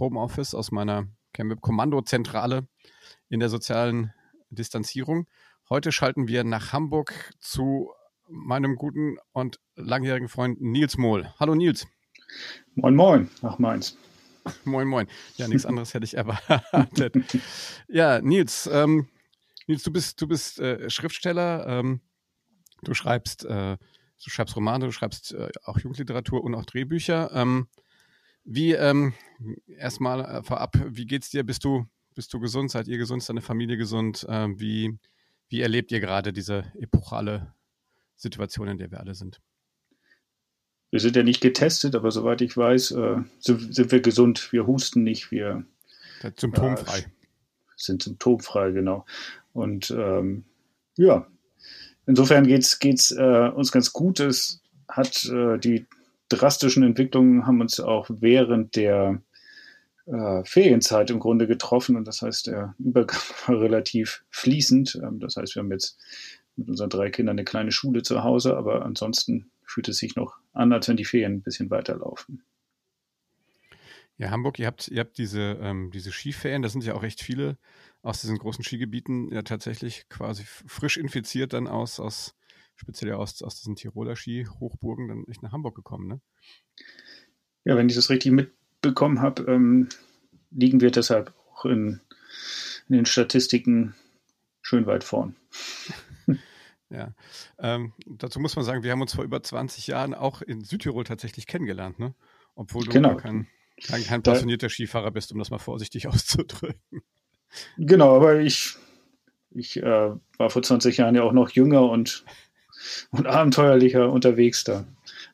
Homeoffice, aus meiner Kommandozentrale in der sozialen Distanzierung. Heute schalten wir nach Hamburg zu meinem guten und langjährigen Freund Nils Mohl. Hallo Nils. Moin, moin, nach Mainz. Moin, moin. Ja, nichts anderes hätte ich erwartet. ja, Nils, ähm, Nils, du bist, du bist äh, Schriftsteller, ähm, du schreibst, äh, du schreibst Romane, du schreibst äh, auch Jugendliteratur und auch Drehbücher. Ähm, wie ähm, erstmal äh, vorab, wie geht's dir? Bist du, bist du gesund? Seid ihr gesund? Ist deine Familie gesund? Ähm, wie, wie erlebt ihr gerade diese epochale Situation, in der wir alle sind? Wir sind ja nicht getestet, aber soweit ich weiß, äh, sind, sind, wir gesund. Wir husten nicht, wir symptomfrei. Äh, sind symptomfrei, genau. Und ähm, ja, insofern geht es geht's, äh, uns ganz gut. Es hat äh, die drastischen Entwicklungen haben uns auch während der äh, Ferienzeit im Grunde getroffen. Und das heißt, der Übergang war relativ fließend. Ähm, das heißt, wir haben jetzt mit unseren drei Kindern eine kleine Schule zu Hause, aber ansonsten fühlt es sich noch an, als wenn die Ferien ein bisschen weiterlaufen. Ja, Hamburg, ihr habt, ihr habt diese, ähm, diese Skiferien, da sind ja auch recht viele aus diesen großen Skigebieten ja tatsächlich quasi frisch infiziert dann aus, aus speziell aus, aus diesen Tiroler Ski-Hochburgen dann echt nach Hamburg gekommen, ne? Ja, wenn ich das richtig mitbekommen habe, ähm, liegen wir deshalb auch in, in den Statistiken schön weit vorn. Ja, ähm, dazu muss man sagen, wir haben uns vor über 20 Jahren auch in Südtirol tatsächlich kennengelernt, ne? Obwohl du genau. kein, kein, kein passionierter Skifahrer bist, um das mal vorsichtig auszudrücken. Genau, aber ich, ich äh, war vor 20 Jahren ja auch noch jünger und, und abenteuerlicher unterwegs. Da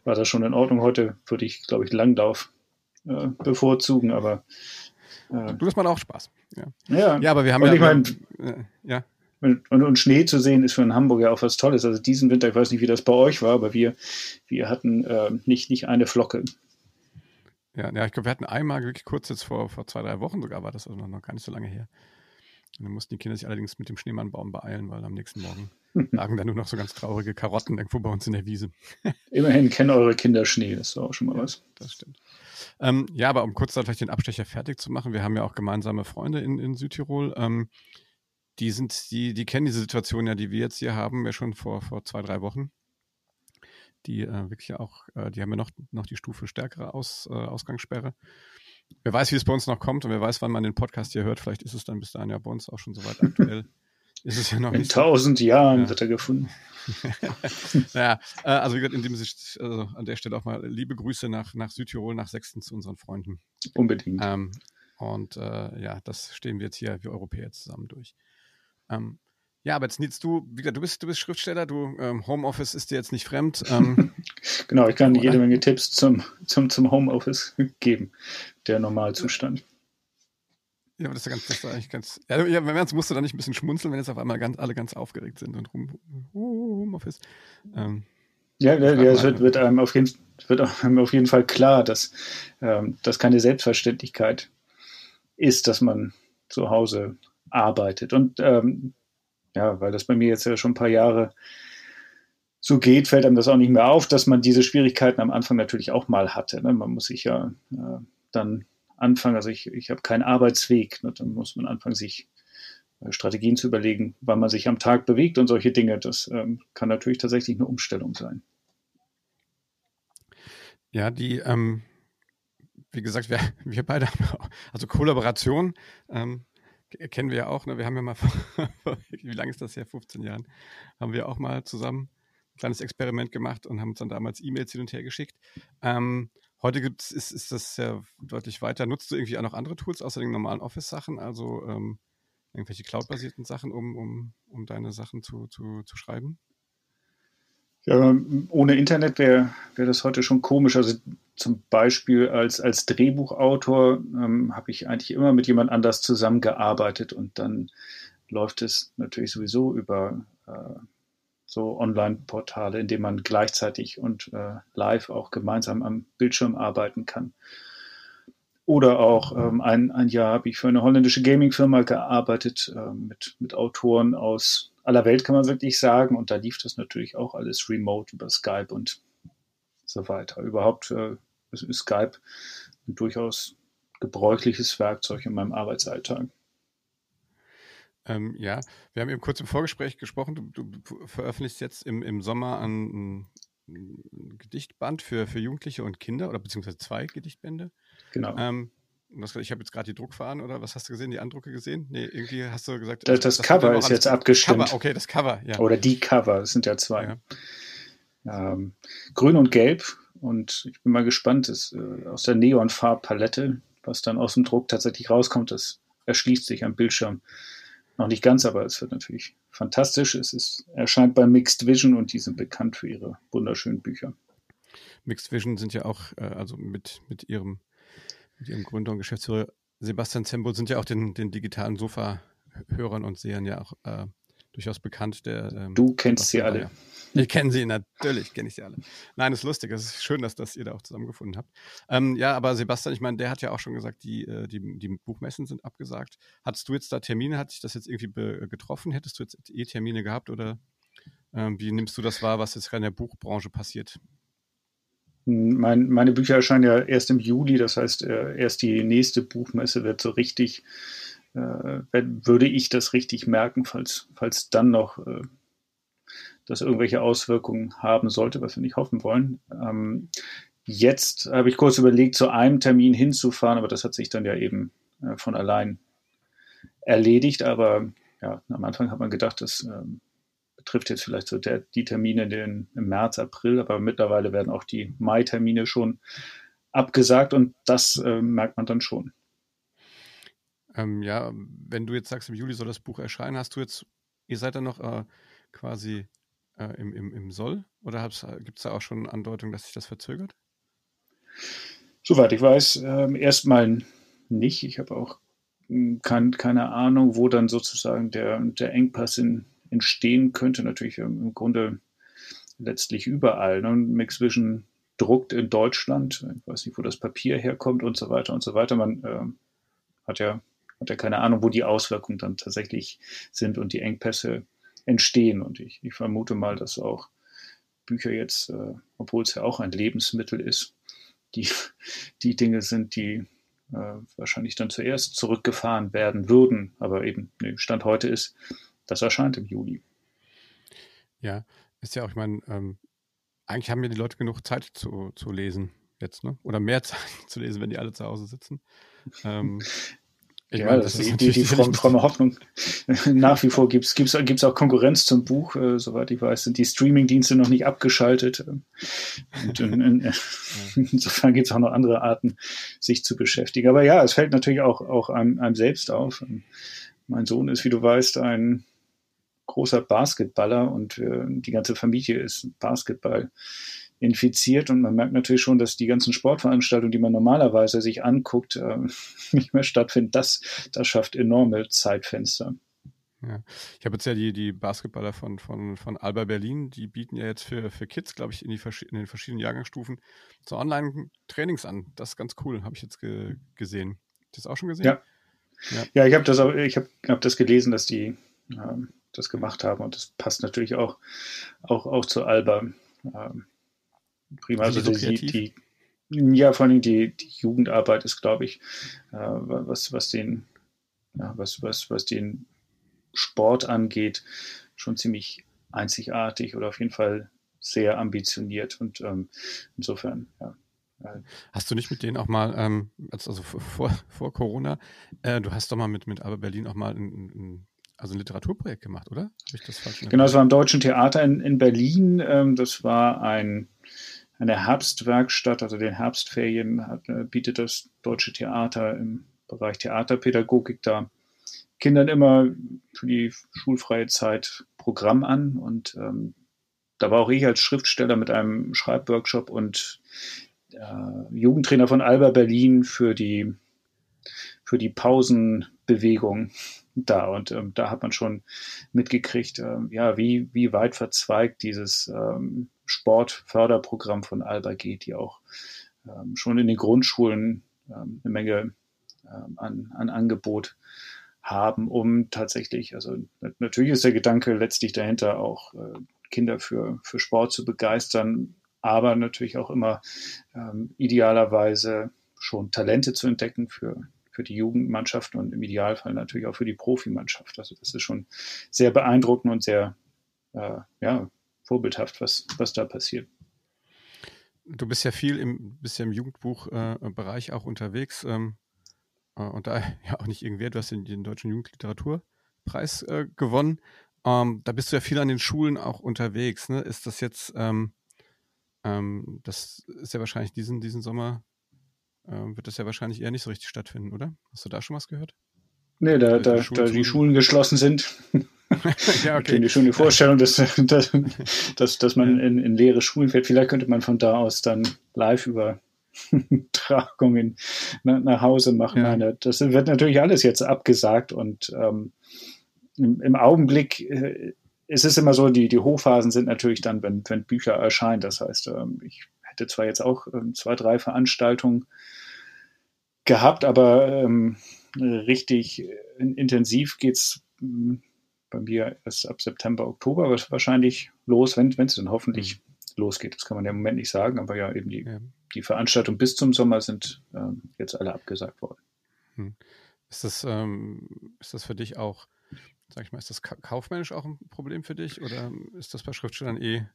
war das schon in Ordnung. Heute würde ich, glaube ich, Langlauf äh, bevorzugen, aber. Äh, du, das macht auch Spaß. Ja, ja, ja aber wir haben und ja. Ich mein, äh, ja. Und, und, Schnee zu sehen ist für einen Hamburger auch was Tolles. Also diesen Winter, ich weiß nicht, wie das bei euch war, aber wir, wir hatten äh, nicht, nicht eine Flocke. Ja, ja ich glaube, wir hatten einmal wirklich kurz jetzt vor, vor zwei, drei Wochen sogar, war das also noch, noch gar nicht so lange her. Und dann mussten die Kinder sich allerdings mit dem Schneemannbaum beeilen, weil am nächsten Morgen lagen da nur noch so ganz traurige Karotten irgendwo bei uns in der Wiese. Immerhin kennen eure Kinder Schnee, das ist auch schon mal ja, was. Das stimmt. Ähm, ja, aber um kurz dann vielleicht den Abstecher fertig zu machen, wir haben ja auch gemeinsame Freunde in, in Südtirol. Ähm, die sind, die, die kennen diese Situation ja, die wir jetzt hier haben, ja schon vor, vor zwei, drei Wochen. Die äh, wirklich auch, äh, die haben ja noch, noch die Stufe stärkere Aus, äh, Ausgangssperre. Wer weiß, wie es bei uns noch kommt und wer weiß, wann man den Podcast hier hört. Vielleicht ist es dann bis dahin ja bei uns auch schon soweit aktuell. ist es ja noch in nicht. In tausend. Jahren ja. wird er gefunden. ja, äh, also wie gesagt, in dem Sicht, also an der Stelle auch mal liebe Grüße nach, nach Südtirol, nach Sechsten zu unseren Freunden. Unbedingt. Ähm, und äh, ja, das stehen wir jetzt hier, wir Europäer, zusammen durch. Ähm, ja, aber jetzt Nils, du, wie gesagt, du bist, du bist Schriftsteller, du ähm, Homeoffice ist dir jetzt nicht fremd. Ähm, genau, ich kann jede Menge Tipps zum, zum, zum Homeoffice geben, der Normalzustand. Ja, aber das ist ja ganz, das ist eigentlich ganz. Ja, ja wenn musst du da nicht ein bisschen schmunzeln, wenn jetzt auf einmal ganz, alle ganz aufgeregt sind und rum, Homeoffice. Ähm, ja, ja, ja es wird, wird, einem auf jeden, wird einem auf jeden Fall klar, dass ähm, das keine Selbstverständlichkeit ist, dass man zu Hause arbeitet. Und ähm, ja, weil das bei mir jetzt ja schon ein paar Jahre so geht, fällt einem das auch nicht mehr auf, dass man diese Schwierigkeiten am Anfang natürlich auch mal hatte. Ne? Man muss sich ja äh, dann anfangen, also ich, ich habe keinen Arbeitsweg, ne? dann muss man anfangen, sich äh, Strategien zu überlegen, wann man sich am Tag bewegt und solche Dinge. Das ähm, kann natürlich tatsächlich eine Umstellung sein. Ja, die, ähm, wie gesagt, wir, wir beide haben also Kollaboration, ähm, kennen wir ja auch, ne? wir haben ja mal, wie lange ist das her, 15 Jahren, haben wir auch mal zusammen ein kleines Experiment gemacht und haben uns dann damals E-Mails hin und her geschickt. Ähm, heute gibt's, ist, ist das ja deutlich weiter. Nutzt du irgendwie auch noch andere Tools außer den normalen Office-Sachen, also ähm, irgendwelche Cloud-basierten Sachen, um, um, um deine Sachen zu, zu, zu schreiben? Ja, ohne Internet wäre wär das heute schon komisch. Also zum Beispiel als, als Drehbuchautor ähm, habe ich eigentlich immer mit jemand anders zusammengearbeitet und dann läuft es natürlich sowieso über äh, so Online-Portale, in denen man gleichzeitig und äh, live auch gemeinsam am Bildschirm arbeiten kann. Oder auch ähm, ein, ein Jahr habe ich für eine holländische Gaming-Firma gearbeitet äh, mit, mit Autoren aus aller Welt, kann man wirklich sagen. Und da lief das natürlich auch alles remote über Skype und so weiter. Überhaupt äh, ist Skype ein durchaus gebräuchliches Werkzeug in meinem Arbeitsalltag. Ähm, ja, wir haben eben kurz im Vorgespräch gesprochen. Du, du veröffentlichst jetzt im, im Sommer ein, ein, Gedichtband für, für Jugendliche und Kinder oder beziehungsweise zwei Gedichtbände. Genau. Ähm, ich habe jetzt gerade die Druckfahren oder was hast du gesehen? Die Andrucke gesehen? Nee, irgendwie hast du gesagt. Das, das Cover ist jetzt abgestimmt. Cover, okay, das Cover, ja. Oder die Cover, das sind ja zwei. Ja. Ähm, grün und Gelb. Und ich bin mal gespannt, ist, äh, aus der Neonfarbpalette, was dann aus dem Druck tatsächlich rauskommt, das erschließt sich am Bildschirm. Noch nicht ganz, aber es wird natürlich fantastisch. Es ist, erscheint bei Mixed Vision und die sind bekannt für ihre wunderschönen Bücher. Mixed Vision sind ja auch, äh, also mit, mit ihrem mit Ihrem Gründer und Geschäftsführer Sebastian Zembo sind ja auch den, den digitalen Sofa-Hörern und Sehern ja auch äh, durchaus bekannt. Der, ähm, du kennst sie alle. Ich kenne sie, natürlich kenne ich sie alle. Nein, ist lustig. Es ist schön, dass, dass ihr da auch zusammengefunden habt. Ähm, ja, aber Sebastian, ich meine, der hat ja auch schon gesagt, die, äh, die, die Buchmessen sind abgesagt. Hattest du jetzt da Termine? Hat sich das jetzt irgendwie getroffen? Hättest du jetzt eh Termine gehabt oder ähm, wie nimmst du das wahr, was jetzt gerade in der Buchbranche passiert? Mein, meine Bücher erscheinen ja erst im Juli, das heißt, äh, erst die nächste Buchmesse wird so richtig, äh, würde ich das richtig merken, falls, falls dann noch äh, das irgendwelche Auswirkungen haben sollte, was wir nicht hoffen wollen. Ähm, jetzt habe ich kurz überlegt, zu einem Termin hinzufahren, aber das hat sich dann ja eben äh, von allein erledigt. Aber ja, am Anfang hat man gedacht, dass ähm, trifft jetzt vielleicht so der, die Termine den, im März, April, aber mittlerweile werden auch die Mai-Termine schon abgesagt und das äh, merkt man dann schon. Ähm, ja, wenn du jetzt sagst, im Juli soll das Buch erscheinen, hast du jetzt, ihr seid dann noch äh, quasi äh, im, im, im Soll oder gibt es da auch schon Andeutungen, dass sich das verzögert? Soweit ich weiß, äh, erstmal nicht. Ich habe auch hm, kein, keine Ahnung, wo dann sozusagen der, der Engpass in, entstehen könnte, natürlich im Grunde letztlich überall. Ne? Mixed Vision druckt in Deutschland, ich weiß nicht, wo das Papier herkommt und so weiter und so weiter. Man äh, hat ja hat ja keine Ahnung, wo die Auswirkungen dann tatsächlich sind und die Engpässe entstehen. Und ich, ich vermute mal, dass auch Bücher jetzt, äh, obwohl es ja auch ein Lebensmittel ist, die, die Dinge sind, die äh, wahrscheinlich dann zuerst zurückgefahren werden würden. Aber eben, nee, Stand heute ist, das erscheint im Juli. Ja, ist ja auch, ich meine, ähm, eigentlich haben ja die Leute genug Zeit zu, zu lesen jetzt, ne? Oder mehr Zeit zu lesen, wenn die alle zu Hause sitzen. Ähm, ich ja, meine, das, das ist die, die fromme, fromme Hoffnung. Nach wie vor gibt es gibt's, gibt's auch Konkurrenz zum Buch. Äh, soweit ich weiß, sind die Streaming-Dienste noch nicht abgeschaltet. Und in, in, ja. insofern gibt es auch noch andere Arten, sich zu beschäftigen. Aber ja, es fällt natürlich auch, auch einem, einem selbst auf. Mein Sohn ist, wie du weißt, ein großer Basketballer und äh, die ganze Familie ist Basketball infiziert und man merkt natürlich schon, dass die ganzen Sportveranstaltungen, die man normalerweise sich anguckt, äh, nicht mehr stattfinden. Das, das schafft enorme Zeitfenster. Ja. Ich habe jetzt ja die, die Basketballer von, von, von Alba Berlin, die bieten ja jetzt für, für Kids, glaube ich, in, die, in den verschiedenen Jahrgangsstufen so Online-Trainings an. Das ist ganz cool, habe ich jetzt ge gesehen. Hast du das auch schon gesehen? Ja. Ja, ja ich habe das, ich hab, hab das gelesen, dass die ähm, das gemacht haben. Und das passt natürlich auch, auch, auch zu Alba. Ähm, prima. Also so die, die, ja, vor allem die, die Jugendarbeit ist, glaube ich, äh, was, was den, ja, was, was, was den Sport angeht, schon ziemlich einzigartig oder auf jeden Fall sehr ambitioniert. Und ähm, insofern, ja. Hast du nicht mit denen auch mal, ähm, also vor, vor Corona, äh, du hast doch mal mit, mit Alba Berlin auch mal ein, ein also ein Literaturprojekt gemacht, oder? Habe ich das falsch Genau, es war im Deutschen Theater in, in Berlin. Ähm, das war ein, eine Herbstwerkstatt, also den Herbstferien hat, äh, bietet das Deutsche Theater im Bereich Theaterpädagogik da Kindern immer für die schulfreie Zeit Programm an und ähm, da war auch ich als Schriftsteller mit einem Schreibworkshop und äh, Jugendtrainer von Alba Berlin für die, für die Pausenbewegung da. Und ähm, da hat man schon mitgekriegt, ähm, ja, wie, wie weit verzweigt dieses ähm, Sportförderprogramm von Alba geht, die auch ähm, schon in den Grundschulen ähm, eine Menge ähm, an, an Angebot haben, um tatsächlich, also natürlich ist der Gedanke letztlich dahinter auch äh, Kinder für, für Sport zu begeistern, aber natürlich auch immer ähm, idealerweise schon Talente zu entdecken für, für die Jugendmannschaften und im Idealfall natürlich auch für die Profimannschaft. Also das ist schon sehr beeindruckend und sehr äh, ja, vorbildhaft, was, was da passiert. Du bist ja viel im, bist ja im Jugendbuchbereich äh, auch unterwegs ähm, äh, und da ja auch nicht irgendwer, du hast den, den Deutschen Jugendliteraturpreis äh, gewonnen. Ähm, da bist du ja viel an den Schulen auch unterwegs. Ne? Ist das jetzt, ähm, ähm, das ist ja wahrscheinlich diesen, diesen Sommer, ähm, wird das ja wahrscheinlich eher nicht so richtig stattfinden, oder? Hast du da schon was gehört? Nee, da, da, da die Schulen geschlossen sind. ja, okay. Schon die Vorstellung, dass, dass, dass, dass man in, in leere Schulen fährt. Vielleicht könnte man von da aus dann live über Tragungen nach, nach Hause machen. Ja. Nein, das wird natürlich alles jetzt abgesagt und ähm, im, im Augenblick äh, ist es immer so, die, die Hochphasen sind natürlich dann, wenn, wenn Bücher erscheinen. Das heißt, ähm, ich hätte zwar jetzt auch ähm, zwei, drei Veranstaltungen gehabt, aber ähm, richtig intensiv geht es hm, bei mir erst ab September, Oktober wahrscheinlich los, wenn es dann hoffentlich mhm. losgeht. Das kann man ja im Moment nicht sagen, aber ja, eben die, ja. die Veranstaltungen bis zum Sommer sind ähm, jetzt alle abgesagt worden. Hm. Ist das, ähm, ist das für dich auch Sag ich mal, ist das kaufmännisch auch ein Problem für dich oder ist das bei Schriftstellern eh?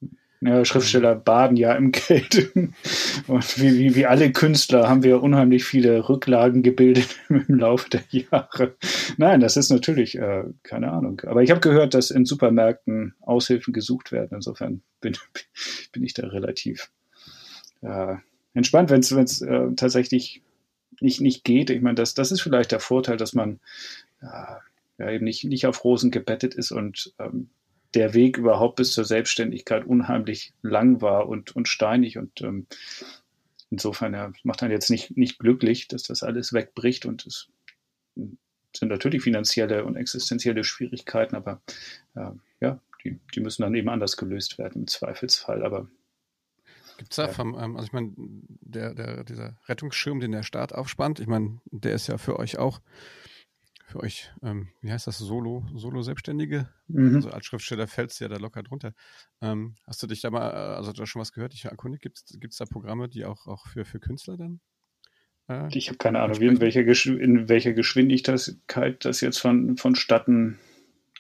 Ja, Schriftsteller baden ja im Geld. Und wie, wie, wie alle Künstler haben wir unheimlich viele Rücklagen gebildet im Laufe der Jahre. Nein, das ist natürlich, äh, keine Ahnung. Aber ich habe gehört, dass in Supermärkten Aushilfen gesucht werden. Insofern bin, bin ich da relativ äh, entspannt, wenn es äh, tatsächlich nicht, nicht geht. Ich meine, das, das ist vielleicht der Vorteil, dass man äh, ja, eben nicht, nicht auf Rosen gebettet ist und ähm, der Weg überhaupt bis zur Selbstständigkeit unheimlich lang war und, und steinig und ähm, insofern ja, macht dann jetzt nicht, nicht glücklich, dass das alles wegbricht und es sind natürlich finanzielle und existenzielle Schwierigkeiten, aber äh, ja, die, die müssen dann eben anders gelöst werden im Zweifelsfall. Aber Gibt es da vom, ähm, also ich meine, der, der, dieser Rettungsschirm, den der Staat aufspannt, ich meine, der ist ja für euch auch für euch, ähm, wie heißt das, Solo, Solo-Selbstständige? Mhm. Also als Schriftsteller fällst du ja da locker drunter. Ähm, hast du dich da mal, äh, also da schon was gehört, ich erkundigt, gibt es da Programme, die auch, auch für, für Künstler dann? Äh, ich habe keine Ahnung, in welcher, in welcher Geschwindigkeit das jetzt von, vonstatten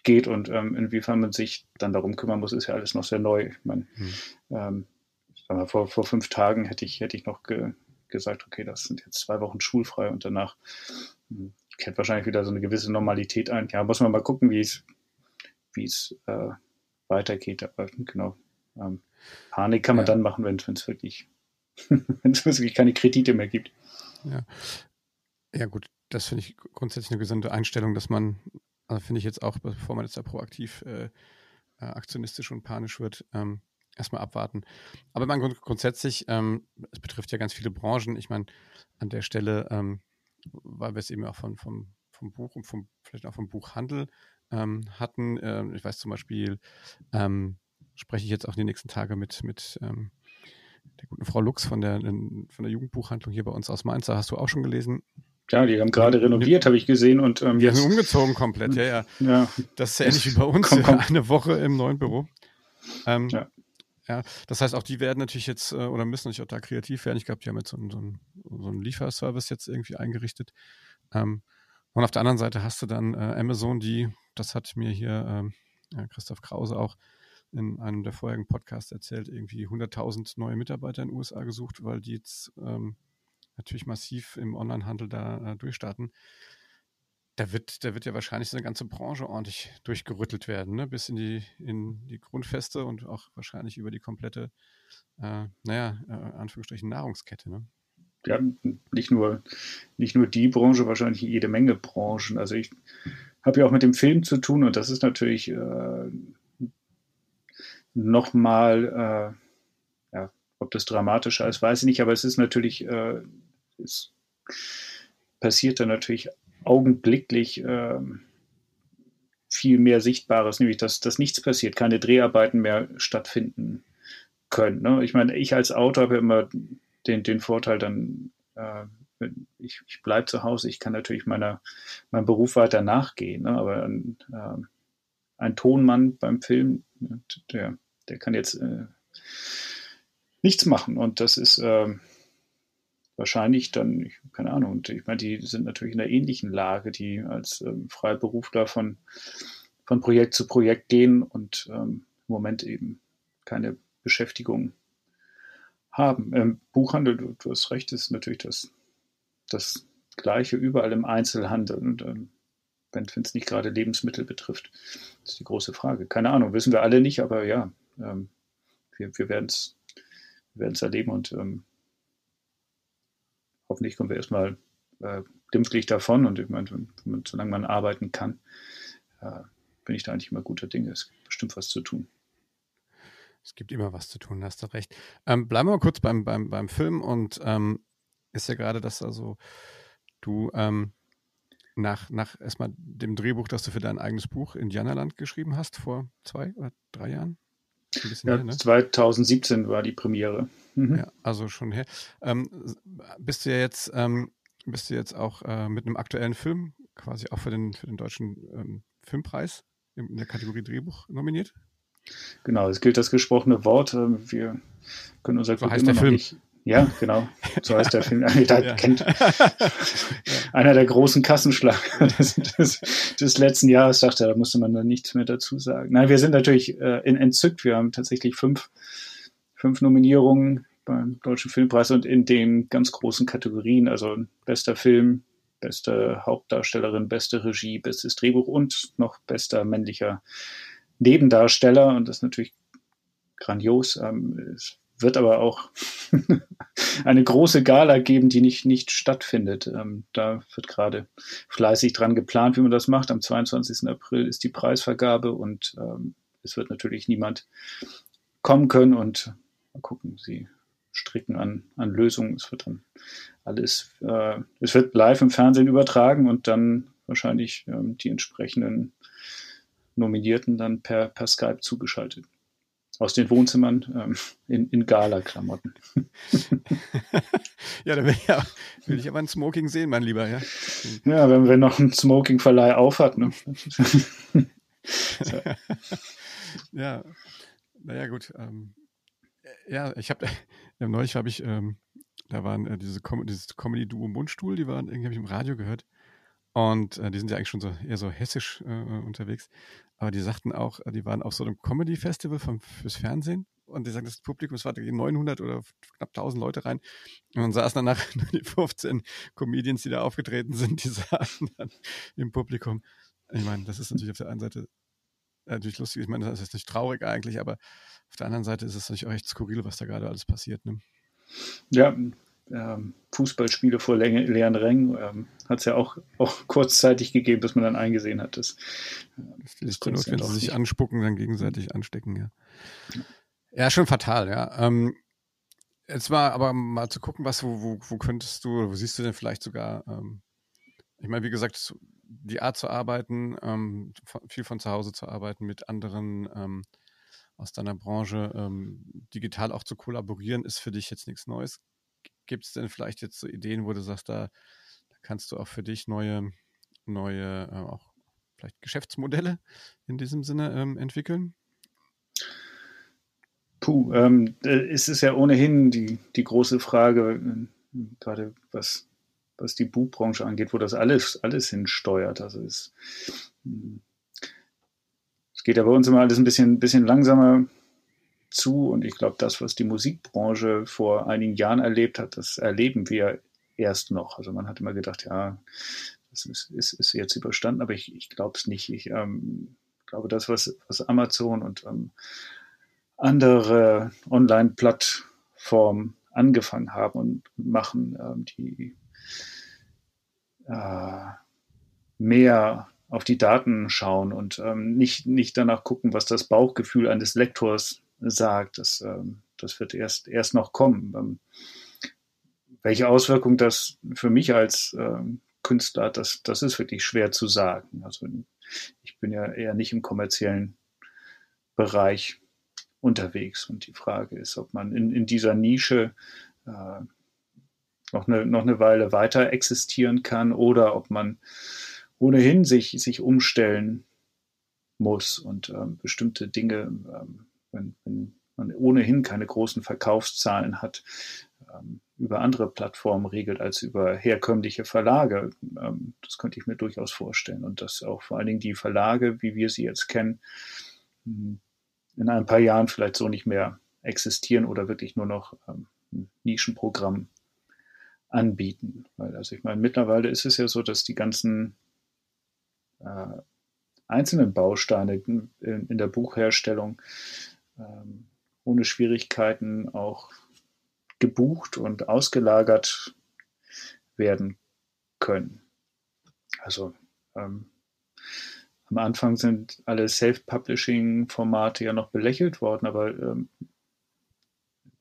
geht und ähm, inwiefern man sich dann darum kümmern muss, ist ja alles noch sehr neu. Ich meine, hm. ähm, vor, vor fünf Tagen hätte ich, hätte ich noch ge, gesagt, okay, das sind jetzt zwei Wochen schulfrei und danach hm, kehrt wahrscheinlich wieder so eine gewisse Normalität ein. Ja, muss man mal gucken, wie es, wie es äh, weitergeht. Aber genau, ähm, Panik kann man ja. dann machen, wenn es wirklich, wenn es wirklich keine Kredite mehr gibt. Ja, ja gut, das finde ich grundsätzlich eine gesunde Einstellung, dass man, also finde ich jetzt auch, bevor man jetzt da proaktiv äh, äh, aktionistisch und panisch wird, ähm, erstmal abwarten. Aber man grund grundsätzlich, ähm, es betrifft ja ganz viele Branchen. Ich meine, an der Stelle ähm, weil wir es eben auch von, vom, vom Buch und vom, vielleicht auch vom Buchhandel ähm, hatten. Ähm, ich weiß zum Beispiel, ähm, spreche ich jetzt auch die nächsten Tage mit, mit ähm, der guten Frau Lux von der, von der Jugendbuchhandlung hier bei uns aus Mainz. Da hast du auch schon gelesen. Ja, die haben gerade renoviert, habe ich gesehen. Und, ähm, die sind umgezogen komplett, ja, ja. ja. Das ist ja ähnlich wie bei uns, komm, komm. eine Woche im neuen Büro. Ähm, ja. Ja, das heißt, auch die werden natürlich jetzt äh, oder müssen natürlich auch da kreativ werden. Ich glaube, die haben jetzt so, so, einen, so einen Lieferservice jetzt irgendwie eingerichtet. Ähm, und auf der anderen Seite hast du dann äh, Amazon, die, das hat mir hier ähm, ja, Christoph Krause auch in einem der vorherigen Podcasts erzählt, irgendwie 100.000 neue Mitarbeiter in den USA gesucht, weil die jetzt ähm, natürlich massiv im Onlinehandel da äh, durchstarten. Da wird, da wird ja wahrscheinlich so eine ganze Branche ordentlich durchgerüttelt werden, ne? bis in die, in die Grundfeste und auch wahrscheinlich über die komplette, äh, naja, äh, Anführungsstrichen Nahrungskette. Ne? Ja, nicht nur, nicht nur die Branche, wahrscheinlich jede Menge Branchen. Also ich habe ja auch mit dem Film zu tun und das ist natürlich äh, nochmal, äh, ja, ob das dramatischer ist, weiß ich nicht, aber es ist natürlich, äh, es passiert dann natürlich augenblicklich äh, viel mehr Sichtbares, nämlich dass, dass nichts passiert, keine Dreharbeiten mehr stattfinden können. Ne? Ich meine, ich als Autor habe immer den, den Vorteil dann, äh, ich, ich bleibe zu Hause, ich kann natürlich meiner, meinem Beruf weiter nachgehen, ne? aber ein, äh, ein Tonmann beim Film, der, der kann jetzt äh, nichts machen und das ist äh, wahrscheinlich dann, ich, keine Ahnung, und ich meine, die sind natürlich in einer ähnlichen Lage, die als ähm, Freiberufler von, von Projekt zu Projekt gehen und ähm, im Moment eben keine Beschäftigung haben. Im Buchhandel, du, du hast recht, ist natürlich das, das Gleiche überall im Einzelhandel. Und ähm, wenn es nicht gerade Lebensmittel betrifft, ist die große Frage. Keine Ahnung, wissen wir alle nicht, aber ja, ähm, wir, wir werden es erleben und ähm, hoffentlich kommen wir erstmal äh, glimpflich davon. Und ich meine, solange man arbeiten kann, äh, bin ich da eigentlich immer guter Dinge. Es gibt bestimmt was zu tun. Es gibt immer was zu tun, hast du recht. Ähm, bleiben wir mal kurz beim, beim, beim Film und ähm, ist ja gerade das, also du ähm, nach, nach erstmal dem Drehbuch, das du für dein eigenes Buch Indianerland geschrieben hast, vor zwei oder drei Jahren? Ja, her, ne? 2017 war die Premiere. Mhm. Ja, also schon her. Ähm, bist du ja jetzt, ähm, bist du jetzt auch äh, mit einem aktuellen Film, quasi auch für den, für den deutschen ähm, Filmpreis in der Kategorie Drehbuch nominiert? Genau, es gilt das gesprochene Wort. Ähm, wir können unser so heißt der Film. Nicht, ja, genau. So heißt der Film. Da ja. kennt einer der großen Kassenschlager des, des, des, letzten Jahres, dachte, da musste man dann nichts mehr dazu sagen. Nein, wir sind natürlich äh, in, entzückt. Wir haben tatsächlich fünf, fünf Nominierungen beim Deutschen Filmpreis und in den ganz großen Kategorien, also bester Film, beste Hauptdarstellerin, beste Regie, bestes Drehbuch und noch bester männlicher Nebendarsteller. Und das ist natürlich grandios. Ähm, es wird aber auch eine große Gala geben, die nicht, nicht stattfindet. Ähm, da wird gerade fleißig dran geplant, wie man das macht. Am 22. April ist die Preisvergabe und ähm, es wird natürlich niemand kommen können und mal gucken, sie stricken an, an Lösungen. Es wird dann alles, äh, es wird live im Fernsehen übertragen und dann wahrscheinlich ähm, die entsprechenden Nominierten dann per, per Skype zugeschaltet aus den Wohnzimmern ähm, in, in Gala-Klamotten. ja, da will ich, ja, will ich aber ein Smoking sehen, mein Lieber. Ja, ja wenn wir noch einen Smoking-Verleih aufhat. Ne? ja, naja, gut. Ähm, ja, ich habe, ja, neulich habe ich, ähm, da waren äh, diese Com dieses Comedy-Duo Mundstuhl, die waren, irgendwie habe ich im Radio gehört. Und äh, die sind ja eigentlich schon so eher so hessisch äh, unterwegs. Aber die sagten auch, äh, die waren auf so einem Comedy-Festival fürs Fernsehen. Und die sagen, das Publikum, es waren 900 oder knapp 1000 Leute rein. Und dann saßen danach die 15 Comedians, die da aufgetreten sind, die saßen dann im Publikum. Ich meine, das ist natürlich auf der einen Seite äh, natürlich lustig. Ich meine, das ist nicht traurig eigentlich, aber auf der anderen Seite ist es natürlich auch echt skurril, was da gerade alles passiert. Ne? Ja, ähm, Fußballspiele vor leeren Rängen. Ähm, hat es ja auch, auch kurzzeitig gegeben, bis man dann eingesehen hat, dass äh, das Not, wenn sie sich anspucken, dann gegenseitig anstecken, ja. Ja, schon fatal, ja. Ähm, jetzt mal aber mal zu gucken, was, wo, wo, wo könntest du, wo siehst du denn vielleicht sogar, ähm, ich meine, wie gesagt, die Art zu arbeiten, ähm, viel von zu Hause zu arbeiten, mit anderen ähm, aus deiner Branche ähm, digital auch zu kollaborieren, ist für dich jetzt nichts Neues. Gibt es denn vielleicht jetzt so Ideen, wo du sagst, da, da kannst du auch für dich neue, neue, äh, auch vielleicht Geschäftsmodelle in diesem Sinne ähm, entwickeln? Puh, ähm, äh, es ist ja ohnehin die, die große Frage, äh, gerade was, was die Buchbranche angeht, wo das alles, alles hinsteuert. Also es, hm, es geht ja bei uns immer alles ein bisschen, bisschen langsamer zu. Und ich glaube, das, was die Musikbranche vor einigen Jahren erlebt hat, das erleben wir erst noch. Also man hat immer gedacht, ja, das ist, ist, ist jetzt überstanden, aber ich, ich glaube es nicht. Ich ähm, glaube, das, was, was Amazon und ähm, andere Online-Plattformen angefangen haben und machen, ähm, die äh, mehr auf die Daten schauen und ähm, nicht, nicht danach gucken, was das Bauchgefühl eines Lektors sagt. Das, ähm, das wird erst, erst noch kommen. Ähm, welche Auswirkungen das für mich als ähm, Künstler hat, das, das ist wirklich schwer zu sagen. Also ich bin ja eher nicht im kommerziellen Bereich unterwegs. Und die Frage ist, ob man in, in dieser Nische äh, noch, eine, noch eine Weile weiter existieren kann oder ob man ohnehin sich, sich umstellen muss und ähm, bestimmte Dinge, ähm, wenn, wenn, man ohnehin keine großen Verkaufszahlen hat, ähm, über andere Plattformen regelt als über herkömmliche Verlage. Ähm, das könnte ich mir durchaus vorstellen. Und dass auch vor allen Dingen die Verlage, wie wir sie jetzt kennen, hm, in ein paar Jahren vielleicht so nicht mehr existieren oder wirklich nur noch ähm, ein Nischenprogramm anbieten. Weil, also ich meine, mittlerweile ist es ja so, dass die ganzen äh, einzelnen Bausteine in, in der Buchherstellung ähm, ohne Schwierigkeiten auch gebucht und ausgelagert werden können. Also ähm, am Anfang sind alle Self-Publishing-Formate ja noch belächelt worden, aber ähm,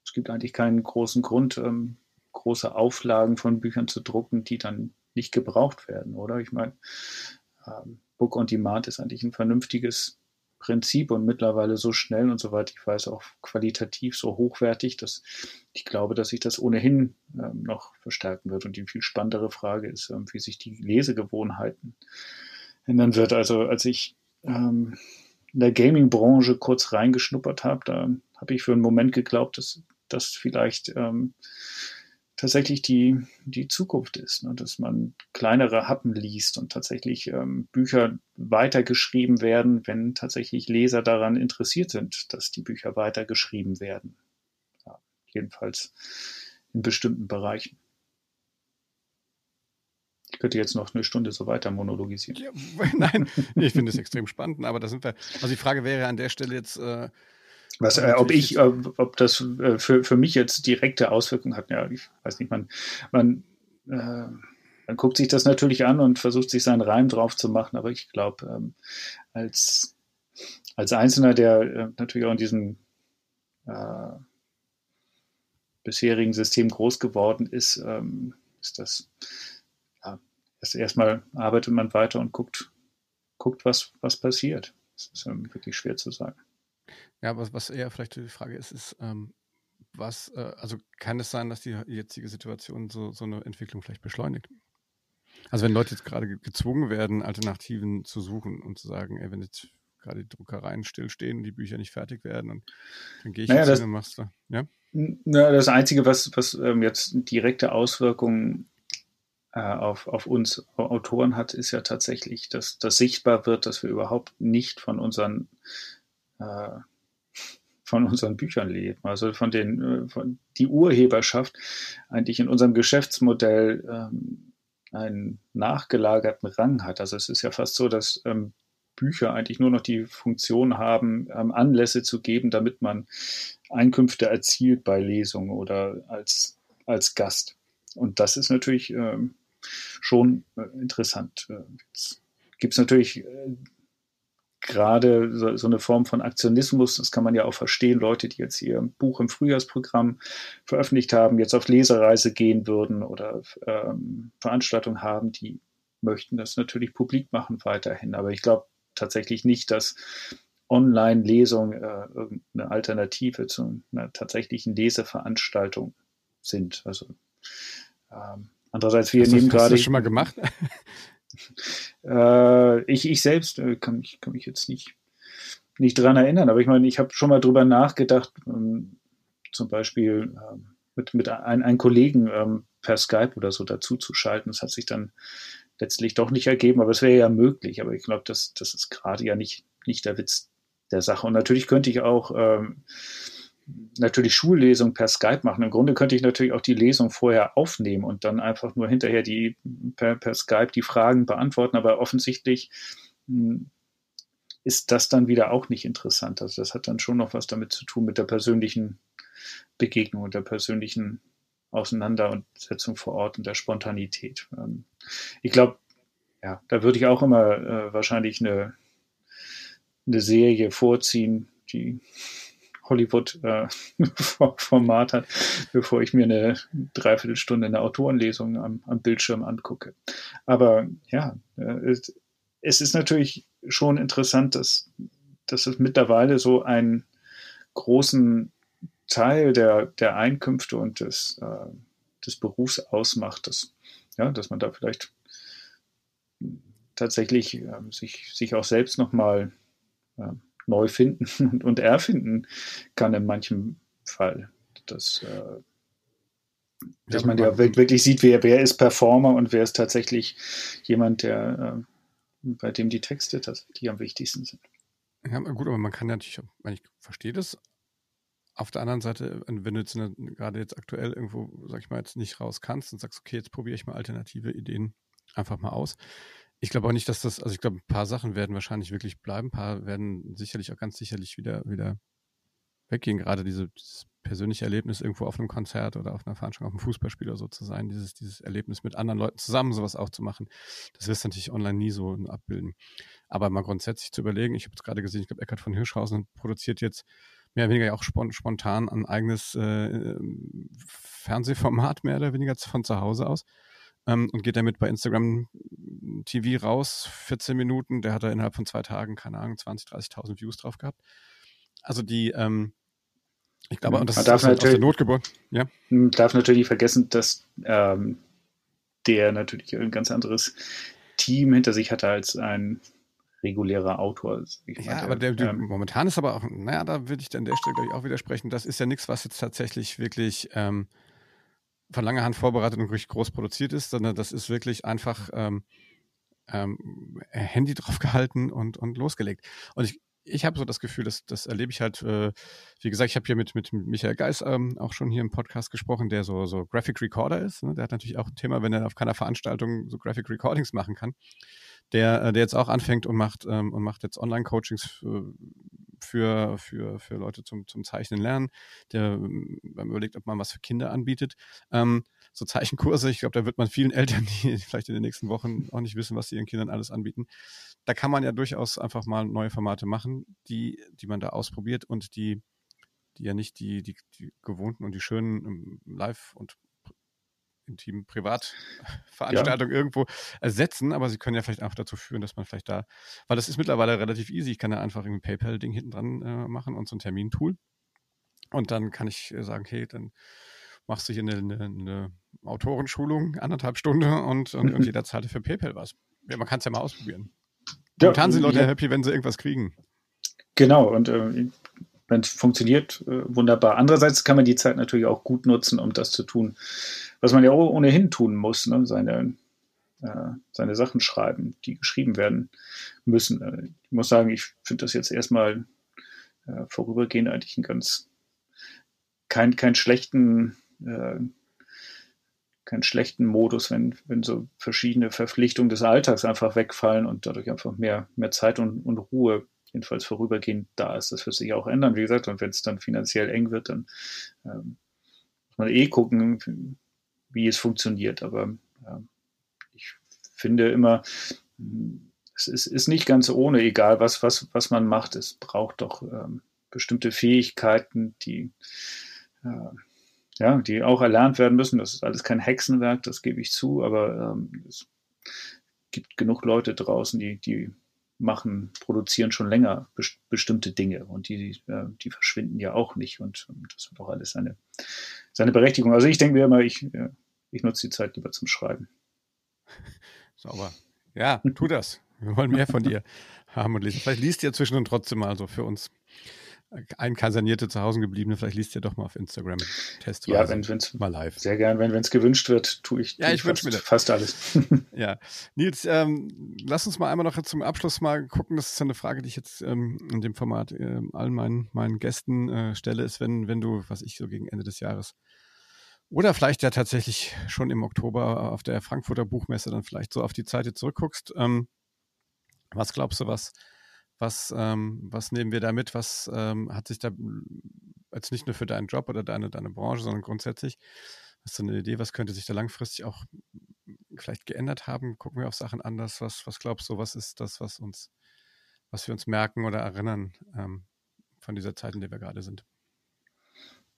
es gibt eigentlich keinen großen Grund, ähm, große Auflagen von Büchern zu drucken, die dann nicht gebraucht werden, oder? Ich meine, ähm, Book on Demand ist eigentlich ein vernünftiges Prinzip und mittlerweile so schnell und soweit ich weiß auch qualitativ so hochwertig, dass ich glaube, dass sich das ohnehin ähm, noch verstärken wird. Und die viel spannendere Frage ist, ähm, wie sich die Lesegewohnheiten ändern wird. Also als ich ähm, in der Gaming-Branche kurz reingeschnuppert habe, da habe ich für einen Moment geglaubt, dass das vielleicht ähm, tatsächlich die, die Zukunft ist, ne? dass man kleinere Happen liest und tatsächlich ähm, Bücher weitergeschrieben werden, wenn tatsächlich Leser daran interessiert sind, dass die Bücher weitergeschrieben werden. Ja, jedenfalls in bestimmten Bereichen. Ich könnte jetzt noch eine Stunde so weiter monologisieren. Ja, nein, ich finde es extrem spannend, aber da sind wir. Also die Frage wäre an der Stelle jetzt, äh, was, äh, ob ich, äh, ob das äh, für, für mich jetzt direkte Auswirkungen hat, ja, ich weiß nicht, man, man, äh, man guckt sich das natürlich an und versucht sich seinen Reim drauf zu machen, aber ich glaube, ähm, als, als Einzelner, der äh, natürlich auch in diesem äh, bisherigen System groß geworden ist, ähm, ist das, ja, erst erstmal arbeitet man weiter und guckt, guckt, was, was passiert. Das ist ähm, wirklich schwer zu sagen. Ja, was, was eher vielleicht die Frage ist, ist, ähm, was, äh, also kann es sein, dass die jetzige Situation so, so eine Entwicklung vielleicht beschleunigt? Also wenn Leute jetzt gerade gezwungen werden, Alternativen zu suchen und zu sagen, ey, wenn jetzt gerade die Druckereien stillstehen und die Bücher nicht fertig werden und dann gehe ich naja, jetzt das, hin und machst du, ja? Na, das Einzige, was, was ähm, jetzt direkte Auswirkungen äh, auf, auf uns Autoren hat, ist ja tatsächlich, dass das sichtbar wird, dass wir überhaupt nicht von unseren äh, von unseren Büchern leben. Also von den, äh, von die Urheberschaft eigentlich in unserem Geschäftsmodell ähm, einen nachgelagerten Rang hat. Also es ist ja fast so, dass ähm, Bücher eigentlich nur noch die Funktion haben, ähm, Anlässe zu geben, damit man Einkünfte erzielt bei Lesungen oder als, als Gast. Und das ist natürlich ähm, schon äh, interessant. Äh, gibt es natürlich gerade so, so, eine Form von Aktionismus, das kann man ja auch verstehen, Leute, die jetzt ihr Buch im Frühjahrsprogramm veröffentlicht haben, jetzt auf Lesereise gehen würden oder ähm, Veranstaltungen haben, die möchten das natürlich publik machen weiterhin. Aber ich glaube tatsächlich nicht, dass Online-Lesungen äh, irgendeine Alternative zu einer tatsächlichen Leseveranstaltung sind. Also ähm, andererseits, wir nehmen gerade. Hast du das schon mal gemacht? Äh, ich, ich selbst äh, kann, mich, kann mich jetzt nicht, nicht dran erinnern, aber ich meine, ich habe schon mal drüber nachgedacht, ähm, zum Beispiel ähm, mit, mit ein, einem Kollegen ähm, per Skype oder so dazu zu schalten. Das hat sich dann letztlich doch nicht ergeben, aber es wäre ja möglich. Aber ich glaube, das, das ist gerade ja nicht, nicht der Witz der Sache. Und natürlich könnte ich auch ähm, natürlich Schullesung per Skype machen. Im Grunde könnte ich natürlich auch die Lesung vorher aufnehmen und dann einfach nur hinterher die per, per Skype die Fragen beantworten. Aber offensichtlich hm, ist das dann wieder auch nicht interessant. Also das hat dann schon noch was damit zu tun mit der persönlichen Begegnung und der persönlichen Auseinandersetzung vor Ort und der Spontanität. Ähm, ich glaube, ja, da würde ich auch immer äh, wahrscheinlich eine, eine Serie vorziehen, die Hollywood-Format äh, hat, bevor ich mir eine Dreiviertelstunde eine Autorenlesung am, am Bildschirm angucke. Aber ja, äh, es, es ist natürlich schon interessant, dass, dass es mittlerweile so einen großen Teil der, der Einkünfte und des, äh, des Berufs ausmacht, dass, ja, dass man da vielleicht tatsächlich äh, sich, sich auch selbst nochmal äh, neu finden und, erfinden kann in manchem Fall. Das, äh, dass man ja wirklich sieht, wer, wer ist Performer und wer ist tatsächlich jemand, der, äh, bei dem die Texte tatsächlich am wichtigsten sind. Ja, gut, aber man kann natürlich, ich verstehe das, auf der anderen Seite, wenn du jetzt eine, gerade jetzt aktuell irgendwo, sag ich mal, jetzt nicht raus kannst und sagst, okay, jetzt probiere ich mal alternative Ideen einfach mal aus. Ich glaube auch nicht, dass das, also ich glaube, ein paar Sachen werden wahrscheinlich wirklich bleiben, ein paar werden sicherlich auch ganz sicherlich wieder, wieder weggehen. Gerade diese, dieses persönliche Erlebnis, irgendwo auf einem Konzert oder auf einer Veranstaltung, auf einem Fußballspiel oder so zu sein, dieses, dieses Erlebnis mit anderen Leuten zusammen sowas auch zu machen, das wirst du natürlich online nie so abbilden. Aber mal grundsätzlich zu überlegen, ich habe jetzt gerade gesehen, ich glaube, Eckart von Hirschhausen produziert jetzt mehr oder weniger auch spontan ein eigenes äh, Fernsehformat mehr oder weniger von zu Hause aus ähm, und geht damit bei Instagram TV raus, 14 Minuten, der hat da innerhalb von zwei Tagen, keine Ahnung, 20, 30.000 Views drauf gehabt. Also die, ähm, ich glaube, und das Man darf ist natürlich, aus der Not geboren. Ja? Man darf natürlich vergessen, dass ähm, der natürlich ein ganz anderes Team hinter sich hatte als ein regulärer Autor. ja, aber der, der ähm, momentan ist aber auch, naja, da würde ich dann der Stelle ich auch widersprechen. Das ist ja nichts, was jetzt tatsächlich wirklich ähm, von langer Hand vorbereitet und groß produziert ist, sondern das ist wirklich einfach ähm, ähm, Handy drauf gehalten und, und losgelegt. Und ich, ich habe so das Gefühl, dass das erlebe ich halt, äh, wie gesagt, ich habe hier mit, mit Michael Geis ähm, auch schon hier im Podcast gesprochen, der so, so Graphic Recorder ist. Ne? Der hat natürlich auch ein Thema, wenn er auf keiner Veranstaltung so Graphic Recordings machen kann. Der, äh, der jetzt auch anfängt und macht ähm, und macht jetzt Online-Coachings für, für, für, Leute zum, zum Zeichnen lernen. Der ähm, überlegt, ob man was für Kinder anbietet. Ähm, so Zeichenkurse, ich glaube, da wird man vielen Eltern, die vielleicht in den nächsten Wochen auch nicht wissen, was sie ihren Kindern alles anbieten. Da kann man ja durchaus einfach mal neue Formate machen, die, die man da ausprobiert und die, die ja nicht die, die, die gewohnten und die schönen ähm, Live- und intimen Privatveranstaltung ja. irgendwo ersetzen, aber sie können ja vielleicht einfach dazu führen, dass man vielleicht da, weil das ist mittlerweile relativ easy. Ich kann ja einfach ein PayPal-Ding hinten dran äh, machen und so ein Termintool. Und dann kann ich äh, sagen, hey, dann machst du hier eine, eine, eine Autorenschulung, anderthalb Stunden und, und, und jeder zahlt für PayPal was. Ja, man kann es ja mal ausprobieren. Momentan ja, sind Leute ja. happy, wenn sie irgendwas kriegen. Genau, und äh, es funktioniert, äh, wunderbar. Andererseits kann man die Zeit natürlich auch gut nutzen, um das zu tun, was man ja ohnehin tun muss, ne? seine, äh, seine Sachen schreiben, die geschrieben werden müssen. Äh, ich muss sagen, ich finde das jetzt erstmal äh, vorübergehend eigentlich einen ganz kein, keinen schlechten äh, keinen schlechten Modus, wenn, wenn so verschiedene Verpflichtungen des Alltags einfach wegfallen und dadurch einfach mehr, mehr Zeit und, und Ruhe jedenfalls vorübergehend da ist. Das wird sich auch ändern, wie gesagt. Und wenn es dann finanziell eng wird, dann ähm, muss man eh gucken, wie es funktioniert. Aber ja, ich finde immer, es ist, ist, nicht ganz ohne, egal was, was, was man macht. Es braucht doch ähm, bestimmte Fähigkeiten, die äh, ja, die auch erlernt werden müssen. Das ist alles kein Hexenwerk, das gebe ich zu, aber ähm, es gibt genug Leute draußen, die, die machen, produzieren schon länger be bestimmte Dinge und die, äh, die verschwinden ja auch nicht und, und, das hat auch alles seine, seine Berechtigung. Also ich denke mir immer, ich, äh, ich nutze die Zeit lieber zum Schreiben. Sauber. Ja, tu das. Wir wollen mehr von dir haben und lesen. Vielleicht liest ihr zwischendurch trotzdem mal so für uns einkasernierte zu Hause gebliebene, vielleicht liest ihr doch mal auf Instagram Testweise. Ja, wenn es mal live. Sehr gern, wenn es gewünscht wird, tue ich, ja, ich fast, mir das. fast alles. ja, Nils, ähm, lass uns mal einmal noch zum Abschluss mal gucken. Das ist ja eine Frage, die ich jetzt ähm, in dem Format äh, allen meinen, meinen Gästen äh, stelle, ist, wenn, wenn du, was ich so gegen Ende des Jahres oder vielleicht ja tatsächlich schon im Oktober auf der Frankfurter Buchmesse dann vielleicht so auf die Zeit jetzt zurückguckst. Ähm, was glaubst du, was was, ähm, was nehmen wir da mit? Was ähm, hat sich da jetzt nicht nur für deinen Job oder deine, deine Branche, sondern grundsätzlich, hast du eine Idee, was könnte sich da langfristig auch vielleicht geändert haben? Gucken wir auf Sachen anders? Was, was glaubst du, was ist das, was uns, was wir uns merken oder erinnern ähm, von dieser Zeit, in der wir gerade sind?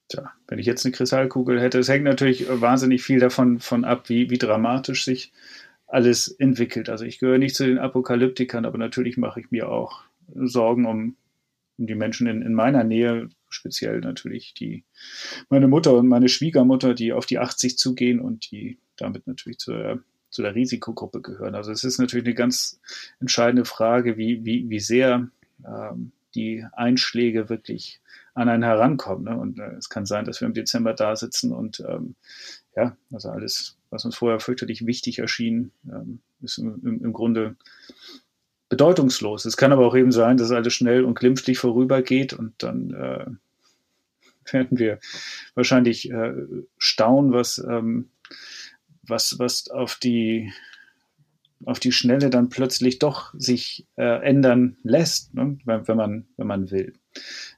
Tja, wenn ich jetzt eine Kristallkugel hätte, es hängt natürlich wahnsinnig viel davon von ab, wie, wie dramatisch sich alles entwickelt. Also ich gehöre nicht zu den Apokalyptikern, aber natürlich mache ich mir auch Sorgen um, um die Menschen in, in meiner Nähe, speziell natürlich die, meine Mutter und meine Schwiegermutter, die auf die 80 zugehen und die damit natürlich zu der, zu der Risikogruppe gehören. Also es ist natürlich eine ganz entscheidende Frage, wie, wie, wie sehr ähm, die Einschläge wirklich an einen herankommen. Ne? Und äh, es kann sein, dass wir im Dezember da sitzen und ähm, ja, also alles, was uns vorher fürchterlich wichtig erschien, ähm, ist im, im, Grunde bedeutungslos. Es kann aber auch eben sein, dass alles schnell und glimpflich vorübergeht und dann äh, werden wir wahrscheinlich äh, staunen, was, ähm, was, was auf die auf die Schnelle dann plötzlich doch sich äh, ändern lässt, ne? wenn, wenn, man, wenn man will.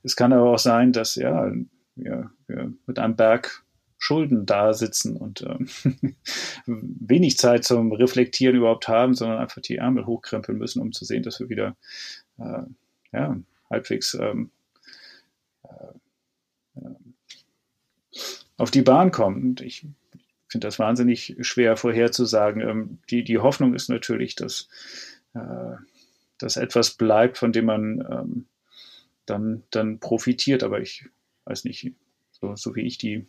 Es kann aber auch sein, dass ja, wir, wir mit einem Berg Schulden da sitzen und ähm, wenig Zeit zum Reflektieren überhaupt haben, sondern einfach die Ärmel hochkrempeln müssen, um zu sehen, dass wir wieder äh, ja, halbwegs ähm, äh, auf die Bahn kommen. Und ich finde das wahnsinnig schwer vorherzusagen. Ähm, die, die Hoffnung ist natürlich, dass, äh, dass etwas bleibt, von dem man ähm, dann, dann profitiert. Aber ich weiß nicht, so, so wie ich die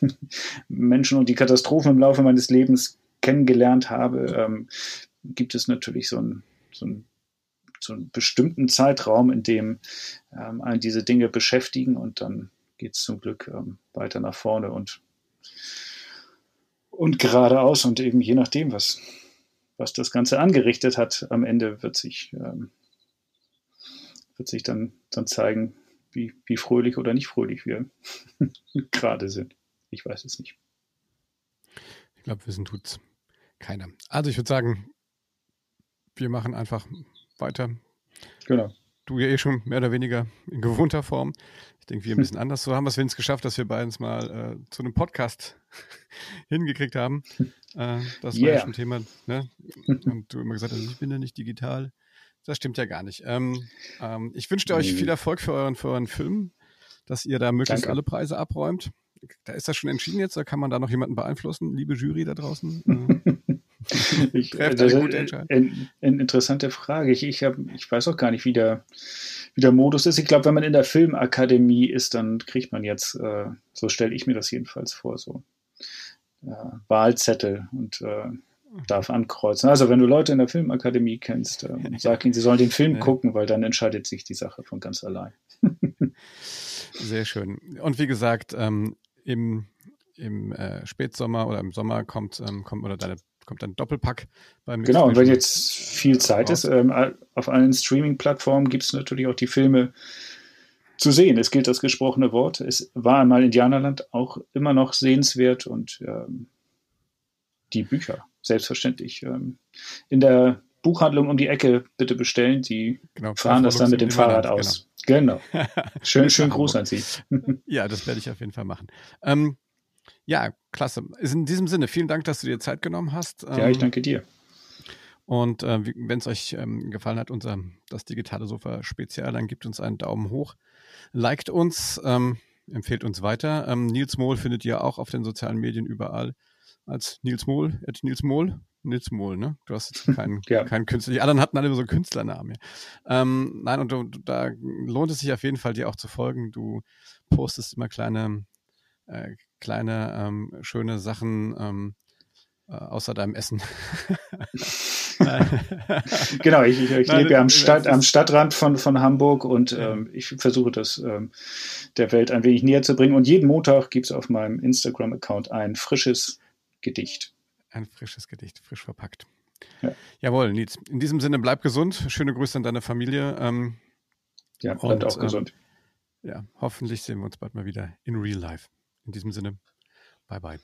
Menschen und die Katastrophen im Laufe meines Lebens kennengelernt habe, ähm, gibt es natürlich so einen, so, einen, so einen bestimmten Zeitraum, in dem ähm, einen diese Dinge beschäftigen und dann geht es zum Glück ähm, weiter nach vorne und, und geradeaus und eben je nachdem, was, was das Ganze angerichtet hat, am Ende wird sich, ähm, wird sich dann, dann zeigen, wie, wie fröhlich oder nicht fröhlich wir gerade sind. Ich weiß es nicht. Ich glaube, wissen tut's keiner. Also ich würde sagen, wir machen einfach weiter. Genau. Du ja eh schon mehr oder weniger in gewohnter Form. Ich denke, wir ein bisschen anders. So haben wir es wenigstens geschafft, dass wir beides mal äh, zu einem Podcast hingekriegt haben. Äh, das yeah. war ja schon Thema. Ne? Und du immer gesagt hast, ich bin ja nicht digital. Das stimmt ja gar nicht. Ähm, ähm, ich wünsche euch viel Erfolg für euren, für euren Film, dass ihr da möglichst Danke. alle Preise abräumt. Da ist das schon entschieden jetzt, da kann man da noch jemanden beeinflussen, liebe Jury da draußen. ich, das ist eine ein, ein interessante Frage. Ich, ich, hab, ich weiß auch gar nicht, wie der, wie der Modus ist. Ich glaube, wenn man in der Filmakademie ist, dann kriegt man jetzt, äh, so stelle ich mir das jedenfalls vor, so äh, Wahlzettel und äh, darf ankreuzen. Also wenn du Leute in der Filmakademie kennst, äh, sag ihnen, sie sollen den Film gucken, weil dann entscheidet sich die Sache von ganz allein. Sehr schön. Und wie gesagt, ähm, im, im äh, Spätsommer oder im Sommer kommt, ähm, kommt oder deine kommt ein Doppelpack beim Genau, und wenn jetzt viel Zeit ist, ähm, auf allen Streaming-Plattformen gibt es natürlich auch die Filme zu sehen. Es gilt das gesprochene Wort. Es war einmal Indianerland auch immer noch sehenswert und ähm, die Bücher selbstverständlich. Ähm, in der Buchhandlung um die Ecke bitte bestellen. Die genau, fahren das dann mit dem Fahrrad aus. Genau. genau. Schön, schön Gruß an Sie. ja, das werde ich auf jeden Fall machen. Ähm, ja, klasse. In diesem Sinne, vielen Dank, dass du dir Zeit genommen hast. ja, ich ähm, danke dir. Und äh, wenn es euch ähm, gefallen hat, unser das digitale Sofa Spezial, dann gebt uns einen Daumen hoch, liked uns, ähm, empfehlt uns weiter. Ähm, Nils Mohl findet ihr auch auf den sozialen Medien überall als Nils Mohl, at Nils Mohl. Nils Mohl, ne? Du hast jetzt keinen, ja. keinen Künstler. Die anderen hatten alle so Künstlernamen. Ja. Ähm, nein, und du, da lohnt es sich auf jeden Fall, dir auch zu folgen. Du postest immer kleine, äh, kleine, ähm, schöne Sachen, ähm, äh, außer deinem Essen. genau, ich, ich, ich Nein, lebe ja am, Stadt, am Stadtrand von, von Hamburg und ähm, ich versuche das ähm, der Welt ein wenig näher zu bringen. Und jeden Montag gibt es auf meinem Instagram-Account ein frisches Gedicht. Ein frisches Gedicht, frisch verpackt. Ja. Jawohl, Nietz. In diesem Sinne, bleib gesund. Schöne Grüße an deine Familie. Ähm, ja, bleibt auch gesund. Ähm, ja, hoffentlich sehen wir uns bald mal wieder in real life. In diesem Sinne, bye bye.